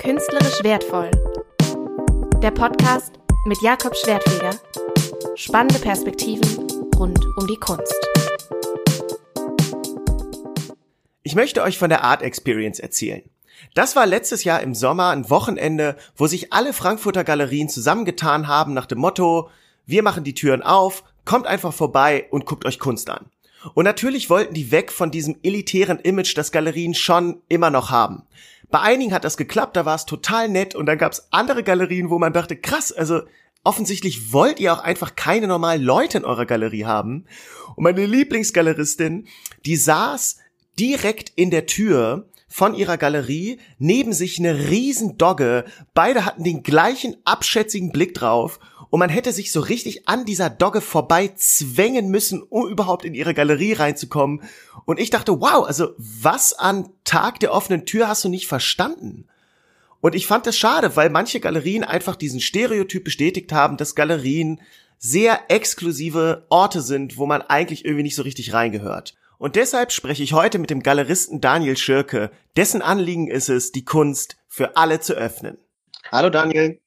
Künstlerisch wertvoll. Der Podcast mit Jakob Schwertfeger. Spannende Perspektiven rund um die Kunst. Ich möchte euch von der Art Experience erzählen. Das war letztes Jahr im Sommer ein Wochenende, wo sich alle Frankfurter Galerien zusammengetan haben nach dem Motto, wir machen die Türen auf, kommt einfach vorbei und guckt euch Kunst an. Und natürlich wollten die weg von diesem elitären Image, das Galerien schon immer noch haben. Bei einigen hat das geklappt, da war es total nett und dann gab es andere Galerien, wo man dachte, krass, also offensichtlich wollt ihr auch einfach keine normalen Leute in eurer Galerie haben. Und meine Lieblingsgaleristin, die saß direkt in der Tür von ihrer Galerie, neben sich eine riesen Dogge, beide hatten den gleichen abschätzigen Blick drauf und man hätte sich so richtig an dieser Dogge vorbei zwängen müssen, um überhaupt in ihre Galerie reinzukommen. Und ich dachte, wow, also was an Tag der offenen Tür hast du nicht verstanden? Und ich fand es schade, weil manche Galerien einfach diesen Stereotyp bestätigt haben, dass Galerien sehr exklusive Orte sind, wo man eigentlich irgendwie nicht so richtig reingehört. Und deshalb spreche ich heute mit dem Galeristen Daniel Schirke, dessen Anliegen ist es, die Kunst für alle zu öffnen. Hallo Daniel.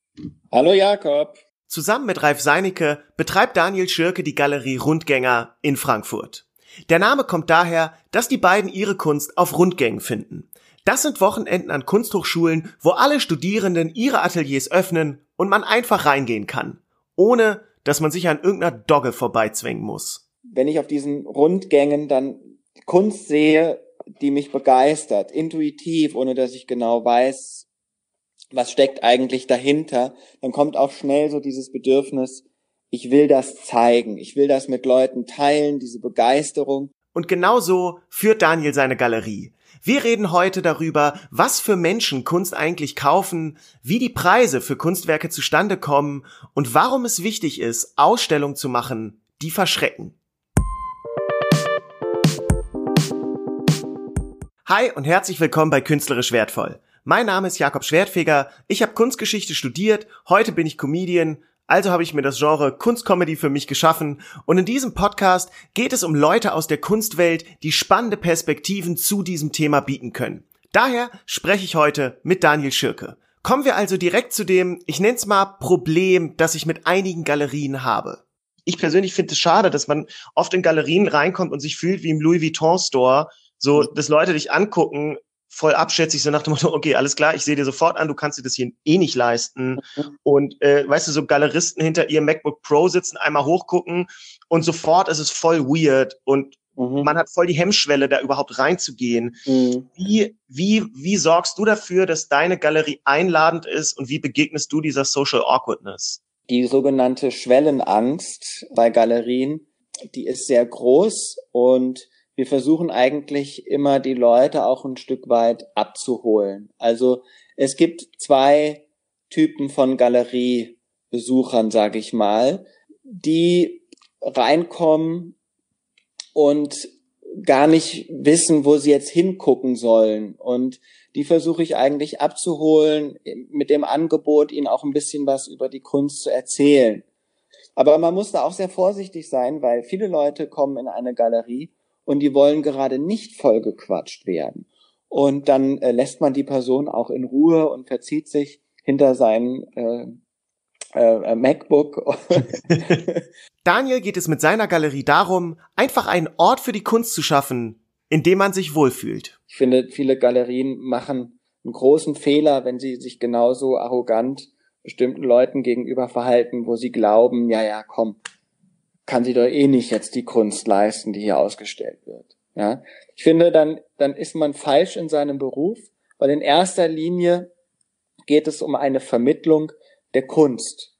Hallo Jakob. Zusammen mit Ralf Seinecke betreibt Daniel Schirke die Galerie Rundgänger in Frankfurt. Der Name kommt daher, dass die beiden ihre Kunst auf Rundgängen finden. Das sind Wochenenden an Kunsthochschulen, wo alle Studierenden ihre Ateliers öffnen und man einfach reingehen kann, ohne dass man sich an irgendeiner Dogge vorbeizwängen muss wenn ich auf diesen Rundgängen dann Kunst sehe, die mich begeistert, intuitiv, ohne dass ich genau weiß, was steckt eigentlich dahinter, dann kommt auch schnell so dieses Bedürfnis, ich will das zeigen, ich will das mit Leuten teilen, diese Begeisterung. Und genau so führt Daniel seine Galerie. Wir reden heute darüber, was für Menschen Kunst eigentlich kaufen, wie die Preise für Kunstwerke zustande kommen und warum es wichtig ist, Ausstellungen zu machen, die verschrecken. Hi und herzlich willkommen bei Künstlerisch Wertvoll. Mein Name ist Jakob Schwertfeger, ich habe Kunstgeschichte studiert, heute bin ich Comedian, also habe ich mir das Genre Kunstcomedy für mich geschaffen und in diesem Podcast geht es um Leute aus der Kunstwelt, die spannende Perspektiven zu diesem Thema bieten können. Daher spreche ich heute mit Daniel Schirke. Kommen wir also direkt zu dem, ich nenne es mal Problem, das ich mit einigen Galerien habe. Ich persönlich finde es schade, dass man oft in Galerien reinkommt und sich fühlt wie im Louis Vuitton Store so, mhm. dass Leute dich angucken, voll abschätzig, so nach dem Motto, okay, alles klar, ich sehe dir sofort an, du kannst dir das hier eh nicht leisten. Mhm. Und äh, weißt du, so Galeristen hinter ihrem MacBook Pro sitzen, einmal hochgucken und sofort ist es voll weird und mhm. man hat voll die Hemmschwelle, da überhaupt reinzugehen. Mhm. Wie, wie, wie sorgst du dafür, dass deine Galerie einladend ist und wie begegnest du dieser Social Awkwardness? Die sogenannte Schwellenangst bei Galerien, die ist sehr groß und wir versuchen eigentlich immer die Leute auch ein Stück weit abzuholen. Also es gibt zwei Typen von Galeriebesuchern, sage ich mal, die reinkommen und gar nicht wissen, wo sie jetzt hingucken sollen. Und die versuche ich eigentlich abzuholen mit dem Angebot, ihnen auch ein bisschen was über die Kunst zu erzählen. Aber man muss da auch sehr vorsichtig sein, weil viele Leute kommen in eine Galerie und die wollen gerade nicht vollgequatscht werden. Und dann äh, lässt man die Person auch in Ruhe und verzieht sich hinter seinen äh, äh, MacBook. Daniel geht es mit seiner Galerie darum, einfach einen Ort für die Kunst zu schaffen, in dem man sich wohlfühlt. Ich finde, viele Galerien machen einen großen Fehler, wenn sie sich genauso arrogant bestimmten Leuten gegenüber verhalten, wo sie glauben, ja, ja, komm, kann sie doch eh nicht jetzt die Kunst leisten, die hier ausgestellt wird. Ja, ich finde, dann, dann ist man falsch in seinem Beruf, weil in erster Linie geht es um eine Vermittlung der Kunst.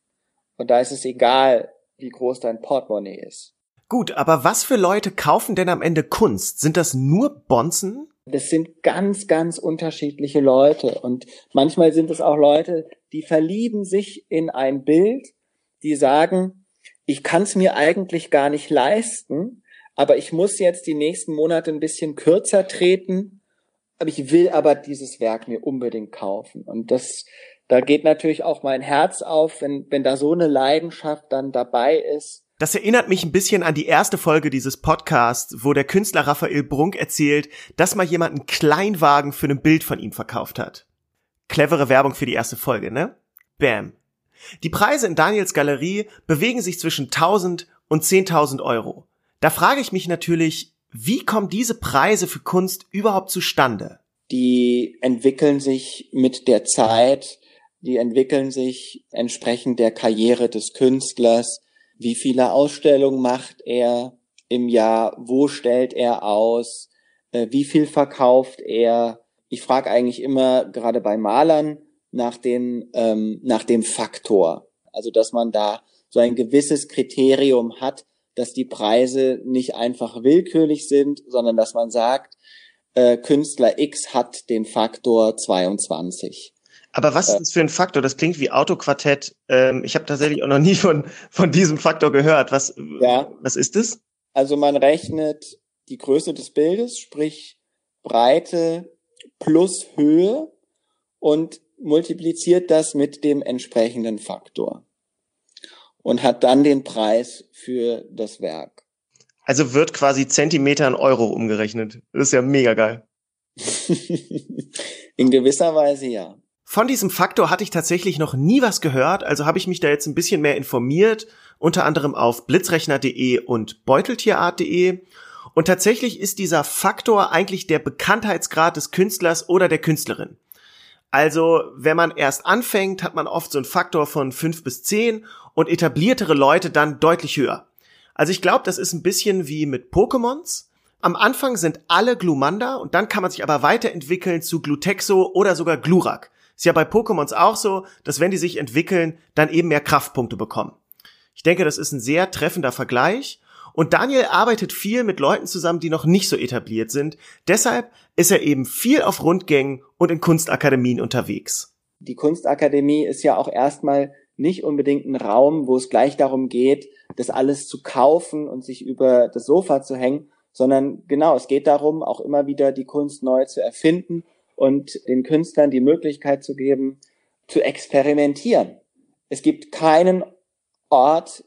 Und da ist es egal, wie groß dein Portemonnaie ist. Gut, aber was für Leute kaufen denn am Ende Kunst? Sind das nur Bonzen? Das sind ganz, ganz unterschiedliche Leute. Und manchmal sind es auch Leute, die verlieben sich in ein Bild, die sagen, ich kann es mir eigentlich gar nicht leisten, aber ich muss jetzt die nächsten Monate ein bisschen kürzer treten, aber ich will aber dieses Werk mir unbedingt kaufen. Und das, da geht natürlich auch mein Herz auf, wenn, wenn da so eine Leidenschaft dann dabei ist. Das erinnert mich ein bisschen an die erste Folge dieses Podcasts, wo der Künstler Raphael Brunk erzählt, dass mal jemand einen Kleinwagen für ein Bild von ihm verkauft hat. Clevere Werbung für die erste Folge, ne? Bam. Die Preise in Daniels Galerie bewegen sich zwischen 1000 und 10.000 Euro. Da frage ich mich natürlich, wie kommen diese Preise für Kunst überhaupt zustande? Die entwickeln sich mit der Zeit, die entwickeln sich entsprechend der Karriere des Künstlers. Wie viele Ausstellungen macht er im Jahr? Wo stellt er aus? Äh, wie viel verkauft er? Ich frage eigentlich immer, gerade bei Malern, nach, den, ähm, nach dem Faktor. Also, dass man da so ein gewisses Kriterium hat, dass die Preise nicht einfach willkürlich sind, sondern dass man sagt, äh, Künstler X hat den Faktor 22. Aber was ist das für ein Faktor? Das klingt wie Autoquartett. Ähm, ich habe tatsächlich auch noch nie von, von diesem Faktor gehört. Was, ja. was ist es? Also man rechnet die Größe des Bildes, sprich Breite plus Höhe und multipliziert das mit dem entsprechenden Faktor und hat dann den Preis für das Werk. Also wird quasi Zentimeter in Euro umgerechnet. Das ist ja mega geil. in gewisser Weise ja. Von diesem Faktor hatte ich tatsächlich noch nie was gehört, also habe ich mich da jetzt ein bisschen mehr informiert, unter anderem auf blitzrechner.de und beuteltierart.de. Und tatsächlich ist dieser Faktor eigentlich der Bekanntheitsgrad des Künstlers oder der Künstlerin. Also, wenn man erst anfängt, hat man oft so einen Faktor von fünf bis zehn und etabliertere Leute dann deutlich höher. Also ich glaube, das ist ein bisschen wie mit Pokémons. Am Anfang sind alle Glumanda und dann kann man sich aber weiterentwickeln zu Glutexo oder sogar Glurak. Ist ja bei Pokémons auch so, dass wenn die sich entwickeln, dann eben mehr Kraftpunkte bekommen. Ich denke, das ist ein sehr treffender Vergleich. Und Daniel arbeitet viel mit Leuten zusammen, die noch nicht so etabliert sind. Deshalb ist er eben viel auf Rundgängen und in Kunstakademien unterwegs. Die Kunstakademie ist ja auch erstmal nicht unbedingt ein Raum, wo es gleich darum geht, das alles zu kaufen und sich über das Sofa zu hängen, sondern genau, es geht darum, auch immer wieder die Kunst neu zu erfinden und den Künstlern die Möglichkeit zu geben, zu experimentieren. Es gibt keinen Ort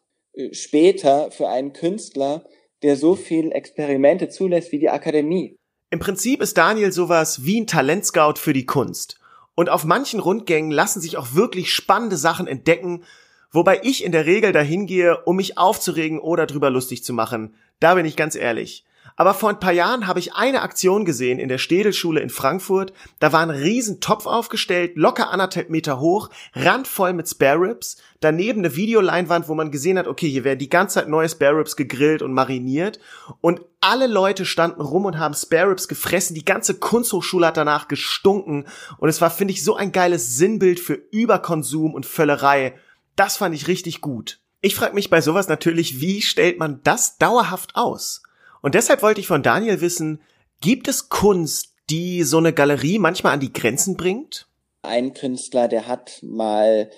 später für einen Künstler, der so viel Experimente zulässt wie die Akademie. Im Prinzip ist Daniel sowas wie ein Talentscout für die Kunst. Und auf manchen Rundgängen lassen sich auch wirklich spannende Sachen entdecken, wobei ich in der Regel dahin gehe, um mich aufzuregen oder drüber lustig zu machen. Da bin ich ganz ehrlich. Aber vor ein paar Jahren habe ich eine Aktion gesehen in der Städelschule in Frankfurt. Da war ein riesen Topf aufgestellt, locker anderthalb Meter hoch, randvoll mit Spare Ribs. Daneben eine Videoleinwand, wo man gesehen hat, okay, hier werden die ganze Zeit neue Spare Ribs gegrillt und mariniert. Und alle Leute standen rum und haben Spare Ribs gefressen. Die ganze Kunsthochschule hat danach gestunken. Und es war, finde ich, so ein geiles Sinnbild für Überkonsum und Völlerei. Das fand ich richtig gut. Ich frage mich bei sowas natürlich, wie stellt man das dauerhaft aus? Und deshalb wollte ich von Daniel wissen, gibt es Kunst, die so eine Galerie manchmal an die Grenzen bringt? Ein Künstler, der hat mal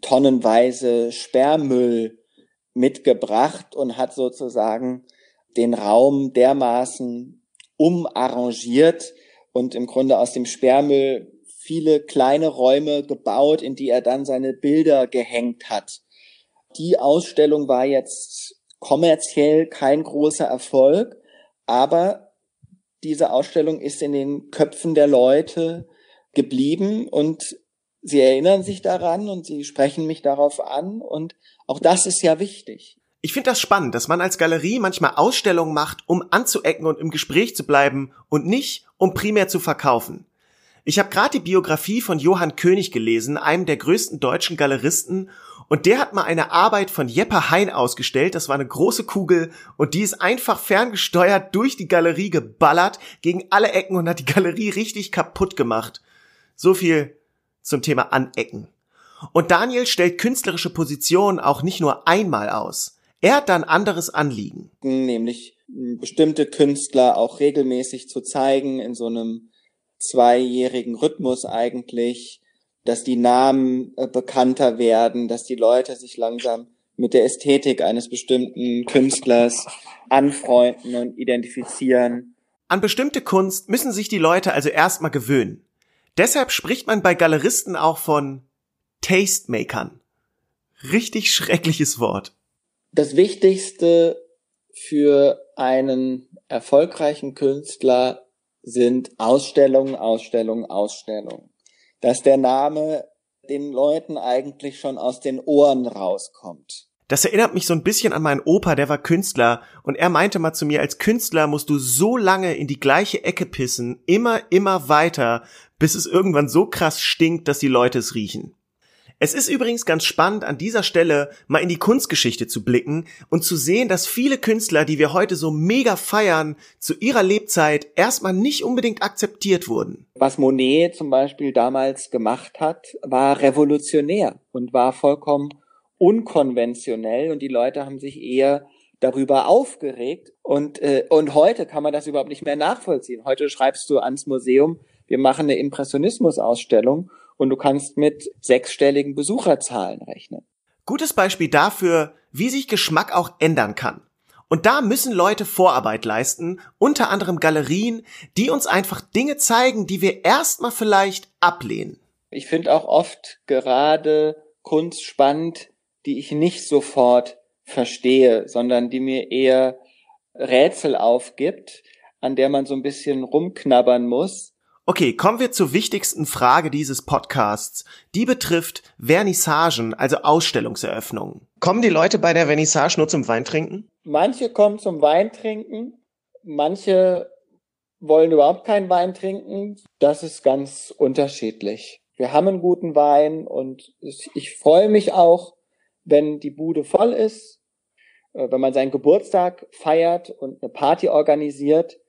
tonnenweise Sperrmüll mitgebracht und hat sozusagen den Raum dermaßen umarrangiert und im Grunde aus dem Sperrmüll viele kleine Räume gebaut, in die er dann seine Bilder gehängt hat. Die Ausstellung war jetzt kommerziell kein großer Erfolg, aber diese Ausstellung ist in den Köpfen der Leute geblieben und sie erinnern sich daran und sie sprechen mich darauf an und auch das ist ja wichtig. Ich finde das spannend, dass man als Galerie manchmal Ausstellungen macht, um anzuecken und im Gespräch zu bleiben und nicht, um primär zu verkaufen. Ich habe gerade die Biografie von Johann König gelesen, einem der größten deutschen Galeristen, und der hat mal eine Arbeit von Jeppe Hein ausgestellt. Das war eine große Kugel und die ist einfach ferngesteuert durch die Galerie geballert gegen alle Ecken und hat die Galerie richtig kaputt gemacht. So viel zum Thema Anecken. Und Daniel stellt künstlerische Positionen auch nicht nur einmal aus. Er hat dann anderes Anliegen. Nämlich bestimmte Künstler auch regelmäßig zu zeigen in so einem zweijährigen Rhythmus eigentlich dass die Namen äh, bekannter werden, dass die Leute sich langsam mit der Ästhetik eines bestimmten Künstlers anfreunden und identifizieren. An bestimmte Kunst müssen sich die Leute also erstmal gewöhnen. Deshalb spricht man bei Galeristen auch von Tastemakern. Richtig schreckliches Wort. Das Wichtigste für einen erfolgreichen Künstler sind Ausstellungen, Ausstellungen, Ausstellungen. Dass der Name den Leuten eigentlich schon aus den Ohren rauskommt. Das erinnert mich so ein bisschen an meinen Opa, der war Künstler und er meinte mal zu mir, als Künstler musst du so lange in die gleiche Ecke pissen, immer, immer weiter, bis es irgendwann so krass stinkt, dass die Leute es riechen. Es ist übrigens ganz spannend, an dieser Stelle mal in die Kunstgeschichte zu blicken und zu sehen, dass viele Künstler, die wir heute so mega feiern, zu ihrer Lebzeit erstmal nicht unbedingt akzeptiert wurden. Was Monet zum Beispiel damals gemacht hat, war revolutionär und war vollkommen unkonventionell und die Leute haben sich eher darüber aufgeregt und äh, und heute kann man das überhaupt nicht mehr nachvollziehen. Heute schreibst du ans Museum, wir machen eine Impressionismus-Ausstellung und du kannst mit sechsstelligen Besucherzahlen rechnen. Gutes Beispiel dafür, wie sich Geschmack auch ändern kann. Und da müssen Leute Vorarbeit leisten, unter anderem Galerien, die uns einfach Dinge zeigen, die wir erstmal vielleicht ablehnen. Ich finde auch oft gerade Kunst spannend, die ich nicht sofort verstehe, sondern die mir eher Rätsel aufgibt, an der man so ein bisschen rumknabbern muss Okay, kommen wir zur wichtigsten Frage dieses Podcasts. Die betrifft Vernissagen, also Ausstellungseröffnungen. Kommen die Leute bei der Vernissage nur zum Weintrinken? Manche kommen zum Weintrinken, manche wollen überhaupt keinen Wein trinken. Das ist ganz unterschiedlich. Wir haben einen guten Wein und ich freue mich auch, wenn die Bude voll ist, äh, wenn man seinen Geburtstag feiert und eine Party organisiert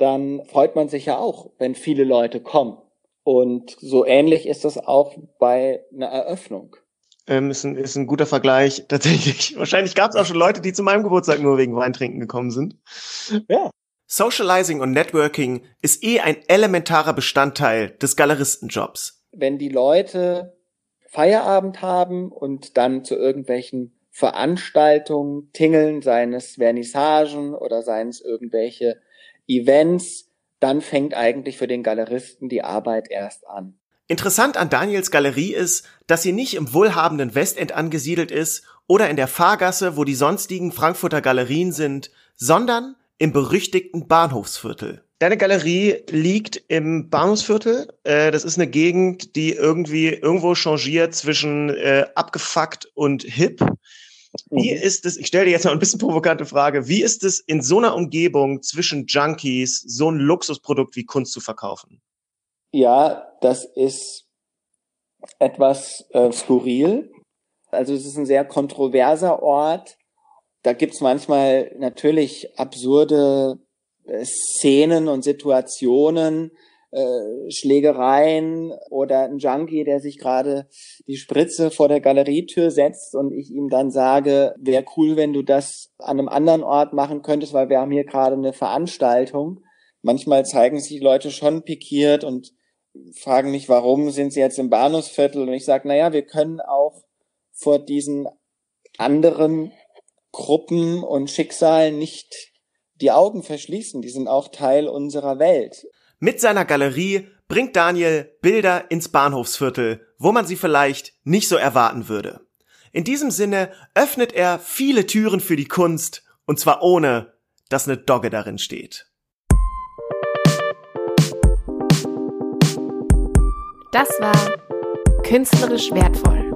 dann freut man sich ja auch, wenn viele Leute kommen. Und so ähnlich ist das auch bei einer Eröffnung. Ähm, ist, ein, ist ein guter Vergleich, tatsächlich. Wahrscheinlich gab es auch schon Leute, die zu meinem Geburtstag nur wegen Weintrinken gekommen sind. Ja. Socializing und Networking ist eh ein elementarer Bestandteil des Galeristenjobs. Wenn die Leute Feierabend haben und dann zu irgendwelchen Veranstaltungen tingeln, seien es Vernissagen oder seien es irgendwelche Events, dann fängt eigentlich für den Galeristen die Arbeit erst an. Interessant an Daniels Galerie ist, dass sie nicht im wohlhabenden Westend angesiedelt ist oder in der Fahrgasse, wo die sonstigen Frankfurter Galerien sind, sondern im berüchtigten Bahnhofsviertel. Deine Galerie liegt im Bahnhofsviertel. Äh, das ist eine Gegend, die irgendwie irgendwo changiert zwischen äh, abgefuckt und hip. Wie mhm. ist es, ich stelle dir jetzt mal ein bisschen provokante Frage, wie ist es in so einer Umgebung zwischen Junkies so ein Luxusprodukt wie Kunst zu verkaufen? Ja, das ist etwas äh, skurril. Also es ist ein sehr kontroverser Ort. Da gibt's manchmal natürlich absurde äh, Szenen und Situationen, äh, Schlägereien oder ein Junkie, der sich gerade die Spritze vor der Galerietür setzt und ich ihm dann sage, wäre cool, wenn du das an einem anderen Ort machen könntest, weil wir haben hier gerade eine Veranstaltung. Manchmal zeigen sich Leute schon pikiert und fragen mich, warum sind sie jetzt im Bahnhofsviertel? Und ich sage, naja, wir können auch vor diesen anderen Gruppen und Schicksalen nicht die Augen verschließen. Die sind auch Teil unserer Welt. Mit seiner Galerie bringt Daniel Bilder ins Bahnhofsviertel, wo man sie vielleicht nicht so erwarten würde. In diesem Sinne öffnet er viele Türen für die Kunst, und zwar ohne, dass eine Dogge darin steht. Das war künstlerisch wertvoll